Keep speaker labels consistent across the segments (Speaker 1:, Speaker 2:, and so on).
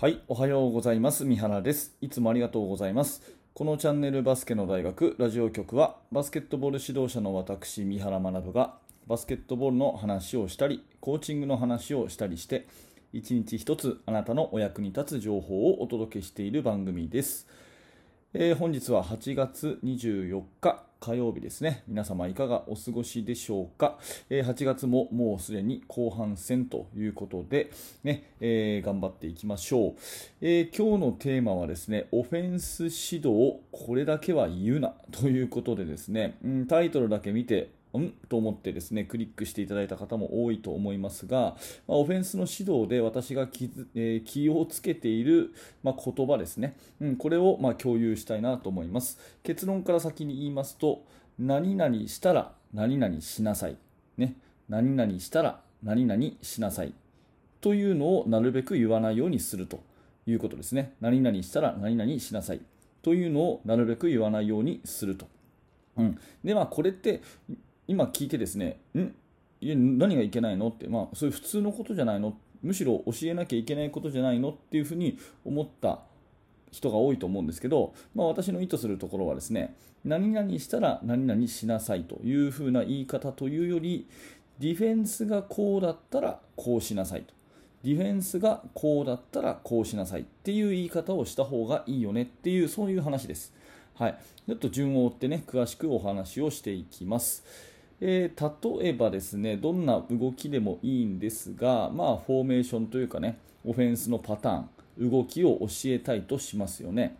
Speaker 1: はい、おはようございます。三原です。いつもありがとうございます。このチャンネルバスケの大学ラジオ局はバスケットボール指導者の私、三原学がバスケットボールの話をしたり、コーチングの話をしたりして、一日一つあなたのお役に立つ情報をお届けしている番組です。えー本日は8月24日火曜日ですね。皆様いかがお過ごしでしょうか。えー8月ももうすでに後半戦ということで、ねえー頑張っていきましょう、えー今日のテーマはですね、オフェンス指導、これだけは言うなということでですね、うんタイトルだけ見て、ん？と思ってですね、クリックしていただいた方も多いと思いますが、まオフェンスの指導で私が気、え気をつけている、まあ、言葉ですね、うん、これをまあ共有したいなと思います。結論から先に言いますと、何々したら何々しなさい。ね、何々したら何々しなさい。というのをなるべく言わないようにするということですね。何々したら何々しなさい。というのをなるべく言わないようにすると。うん、で、まあ、これって今聞いてですね、ん？何がいけないの？って、まあ、そういう普通のことじゃないの？むしろ教えなきゃいけないことじゃないの？っていうふうに思った人が多いと思うんですけど、まあ、私の意図するところはですね何々したら何々しなさいというふうな言い方というよりディフェンスがこうだったらこうしなさいと。ディフェンスがこうだったらこうしなさいっていう言い方をした方がいいよねっていうそういう話です。はい、ちょっと順を追ってね詳しくお話をしていきます。えー例えばですねどんな動きでもいいんですが、まあ、フォーメーションというかねオフェンスのパターン動きを教えたいとしますよね。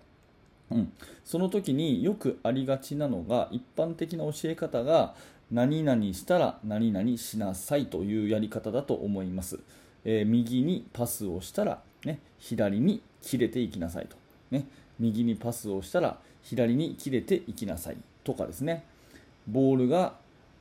Speaker 1: うん、その時によくありがちなのが一般的な教え方が何々したら何々しなさいというやり方だと思います、えー右にパスをしたら、ね、左に切れていきなさいと、ね、右にパスをしたら左に切れていきなさいとかですね。ボールが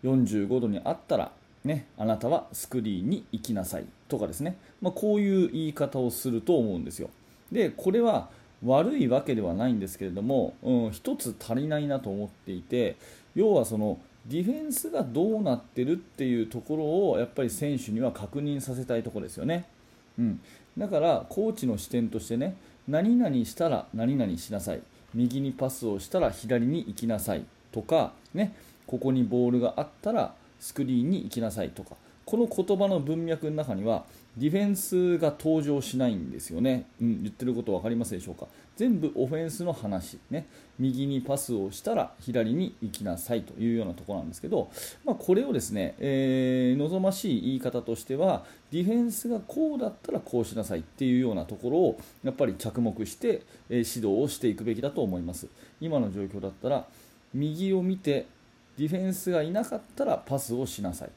Speaker 1: 45度にあったら、ね、あなたはスクリーンに行きなさいとかですね、まあ、こういう言い方をすると思うんですよ。でこれは悪いわけではないんですけれども、うん、一つ足りないなと思っていて要はそのディフェンスがどうなってるっていうところをやっぱり選手には確認させたいところですよね、うん、だからコーチの視点としてね何々したら何々しなさい。右にパスをしたら左に行きなさいとか、ね、ここにボールがあったらスクリーンに行きなさいとか。この言葉の文脈の中にはディフェンスが登場しないんですよね、うん、言ってること分かりますでしょうか？全部オフェンスの話、ね、右にパスをしたら左に行きなさいというようなところなんですけど、まあ、これをですね、えー望ましい言い方としてはディフェンスがこうだったらこうしなさいっていうようなところをやっぱり着目して、えー指導をしていくべきだと思います。今の状況だったら右を見てディフェンスがいなかったらパスをしなさい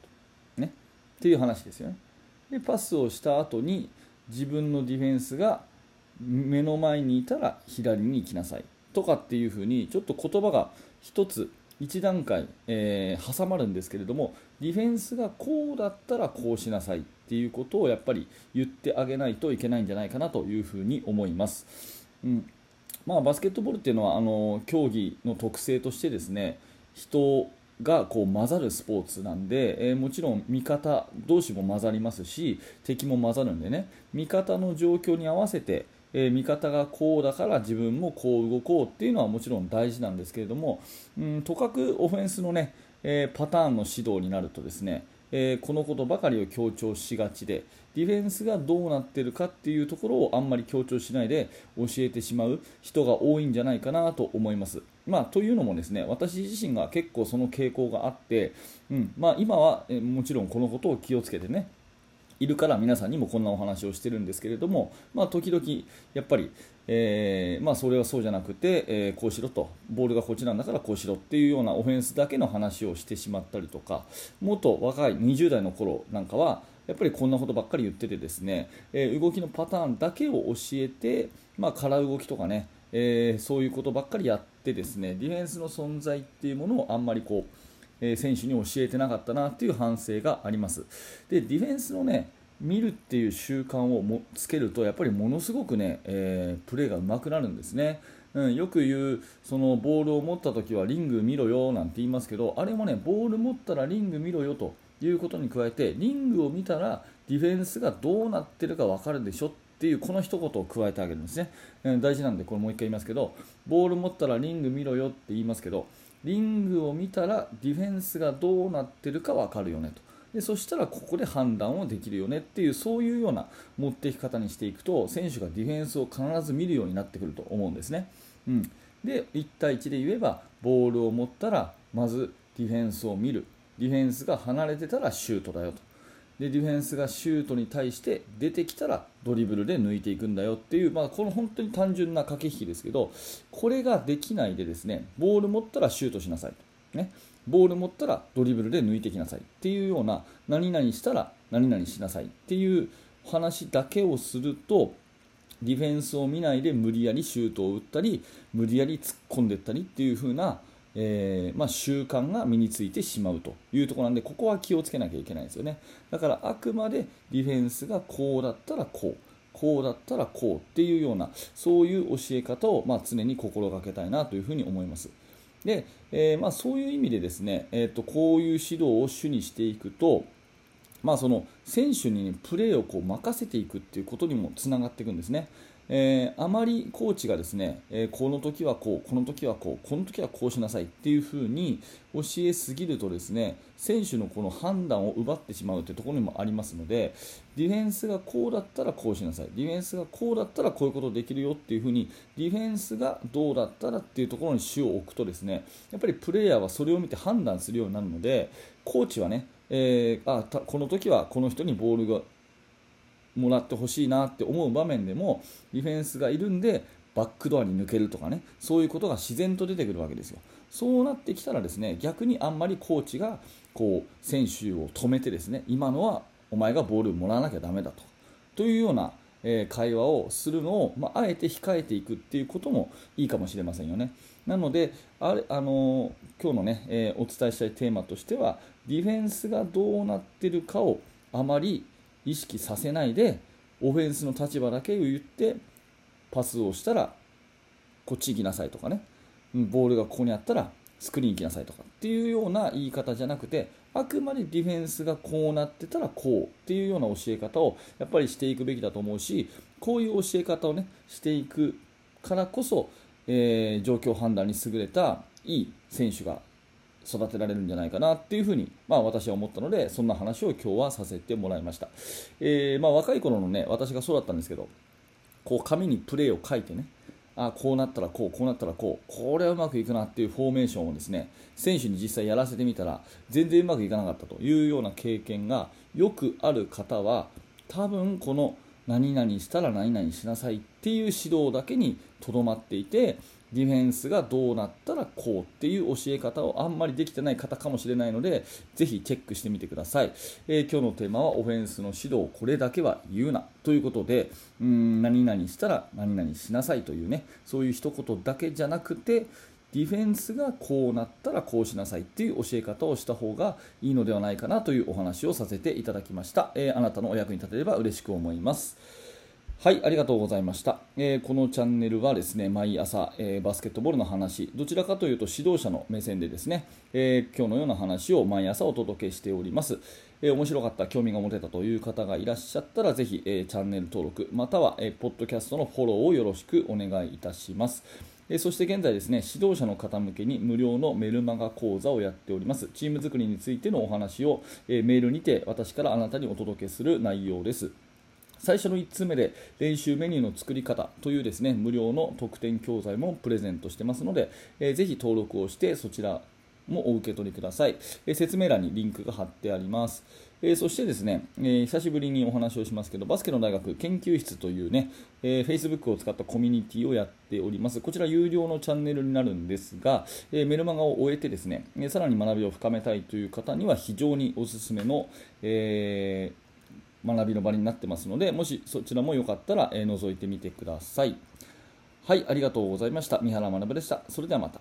Speaker 1: と、ね、っていう話ですよね。でパスをした後に自分のディフェンスが目の前にいたら左に行きなさいとかっていうふうにちょっと言葉が一つ一段階、えー挟まるんですけれどもディフェンスがこうだったらこうしなさいっていうことをやっぱり言ってあげないといけないんじゃないかなというふうに思います。うん。まあ、バスケットボールっていうのはあの競技の特性としてですね人がこう混ざるスポーツなんで、えーもちろん味方同士も混ざりますし敵も混ざるんでね味方の状況に合わせて、えー味方がこうだから自分もこう動こうっていうのはもちろん大事なんですけれども、うん、とかくオフェンスのね、えーパターンの指導になるとですねえーこのことばかりを強調しがちでディフェンスがどうなっているかっていうところをあんまり強調しないで教えてしまう人が多いんじゃないかなと思います。まあ、というのもですね私自身が結構その傾向があって、うんまあ、今は、もちろんこのことを気をつけてねいるから皆さんにもこんなお話をしてるんですけれども、まあ、時々やっぱり、えーまあ、それはそうじゃなくて、えーこうしろとボールがこっちなんだからこうしろっていうようなオフェンスだけの話をしてしまったりとかもっと若い20代の頃なんかはやっぱりこんなことばっかり言っててですね、えー動きのパターンだけを教えて、まあ、空動きとかね、えーそういうことばっかりやっってですねディフェンスの存在っていうものをあんまりこうえー選手に教えてなかったなっていう反省があります。でディフェンスのね見るっていう習慣をもつけるとやっぱりものすごくね、えープレーが上手くなるんですね。うん、よく言うそのボールを持った時はリング見ろよなんて言いますけどあれもねボール持ったらリング見ろよということに加えてリングを見たらディフェンスがどうなってるか分かるでしょっていうこの一言を加えてあげるんですね、えー、大事なんでこれもう一回言いますけどボール持ったらリング見ろよって言いますけどリングを見たらディフェンスがどうなってるか分かるよねと。でそしたらここで判断をできるよねっていうそういうような持っていき方にしていくと選手がディフェンスを必ず見るようになってくると思うんですね。うん、で1対1で言えばボールを持ったらまずディフェンスを見る。ディフェンスが離れてたらシュートだよと。でディフェンスがシュートに対して出てきたらドリブルで抜いていくんだよっていう、まあ、この本当に単純な駆け引きですけどこれができないでですねボール持ったらシュートしなさい、ね、ボール持ったらドリブルで抜いてきなさい。っていうような何々したら何々しなさい。っていう話だけをするとディフェンスを見ないで無理やりシュートを打ったり無理やり突っ込んでいったりっていう風な、えー、まあ、習慣が身についてしまうというところなんでここは気をつけなきゃいけないですよねだからあくまでディフェンスがこうだったらこうこうだったらこうっていうようなそういう教え方を、まあ、常に心がけたいなというふうに思いますで、えー、まあ、そういう意味でですね、えーと、こういう指導を主にしていくと、まあ、その選手に、ね、プレーをこう任せていくっていうことにもつながっていくんですね。えー、あまりコーチがですね、えー、この時はこう、この時はこう、この時はこうしなさいっていう風に教えすぎるとですね、選手のこの判断を奪ってしまうというところにもありますので、ディフェンスがこうだったらこうしなさい、ディフェンスがこうだったらこういうことできるよっていう風に、ディフェンスがどうだったらっていうところに主を置くとですね、やっぱりプレイヤーはそれを見て判断するようになるので、コーチはね、えー、あこの時はこの人にボールがもらってほしいなって思う場面でもディフェンスがいるんでバックドアに抜けるとかねそういうことが自然と出てくるわけですよ。そうなってきたらですね逆にあんまりコーチがこう選手を止めてですね今のはお前がボールをもらわなきゃだめだとというような、え、会話をするのを、まあ、あえて控えていくっていうこともいいかもしれませんよね。なのであれ、あのー、今日のね、えー、お伝えしたいテーマとしてはディフェンスがどうなってるかをあまり意識させないでオフェンスの立場だけを言ってパスをしたらこっち行きなさいとかね。ボールがここにあったらスクリーン行きなさいとか。っていうような言い方じゃなくてあくまでディフェンスがこうなってたらこうっていうような教え方をやっぱりしていくべきだと思うしこういう教え方をねしていくからこそ、えー、状況判断に優れたいい選手が育てられるんじゃないかなっていうふうに、まあ、私は思ったのでそんな話を今日はさせてもらいました、えー、まあ、若い頃のね私がそうだったんですけどこう紙にプレーを書いてねあこうなったらこうこうなったらこうこれはうまくいくなっていうフォーメーションをですね選手に実際やらせてみたら全然うまくいかなかったというような経験がよくある方は多分この何々したら何々しなさいっていう指導だけにとどまっていてディフェンスがどうなったらこうっていう教え方をあんまりできてない方かもしれないのでぜひチェックしてみてください、えー、今日のテーマはオフェンスの指導これだけは言うなということでうん何々したら何々しなさいというねそういう一言だけじゃなくてディフェンスがこうなったらこうしなさいっていう教え方をした方がいいのではないかなというお話をさせていただきました、えー、あなたのお役に立てれば嬉しく思います。はい、ありがとうございました。えー、このチャンネルはですね、毎朝、えー、バスケットボールの話、どちらかというと指導者の目線でですね、えー、今日のような話を毎朝お届けしております。え面白かった、興味が持てたという方がいらっしゃったら、ぜひ、えチャンネル登録、または、えポッドキャストのフォローをよろしくお願いいたします。えそして現在ですね、指導者の方向けに無料のメルマガ講座をやっております。チーム作りについてのお話を、えメールにて私からあなたにお届けする内容です。最初の1通目で練習メニューの作り方というですね無料の特典教材もプレゼントしてますので、えー、ぜひ登録をしてそちらもお受け取りください、えー、説明欄にリンクが貼ってあります、えー、そしてですね、えー、久しぶりにお話をしますけどバスケの大学研究室というね、えー、Facebook を使ったコミュニティをやっております。こちら有料のチャンネルになるんですが、えメルマガを終えてですね、えさらに学びを深めたいという方には非常におすすめの、えー学びの場になってますので、もしそちらもよかったら、えー、覗いてみてください。はい、ありがとうございました。三原学でした。それではまた。